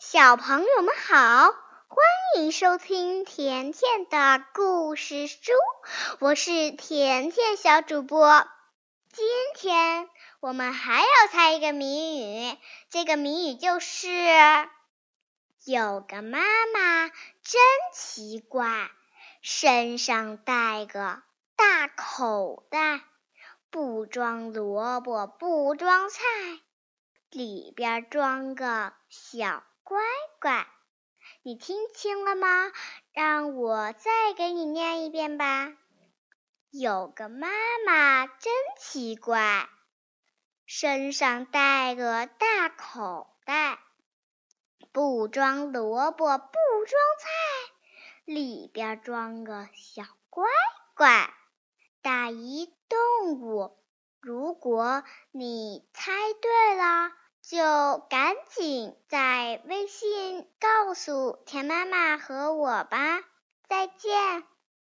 小朋友们好，欢迎收听甜甜的故事书，我是甜甜小主播。今天我们还要猜一个谜语，这个谜语就是：有个妈妈真奇怪，身上带个大口袋，不装萝卜不装菜，里边装个小。乖乖，你听清了吗？让我再给你念一遍吧。有个妈妈真奇怪，身上带个大口袋，不装萝卜不装菜，里边装个小乖乖。大一动物，如果你猜对了。就赶紧在微信告诉田妈妈和我吧，再见。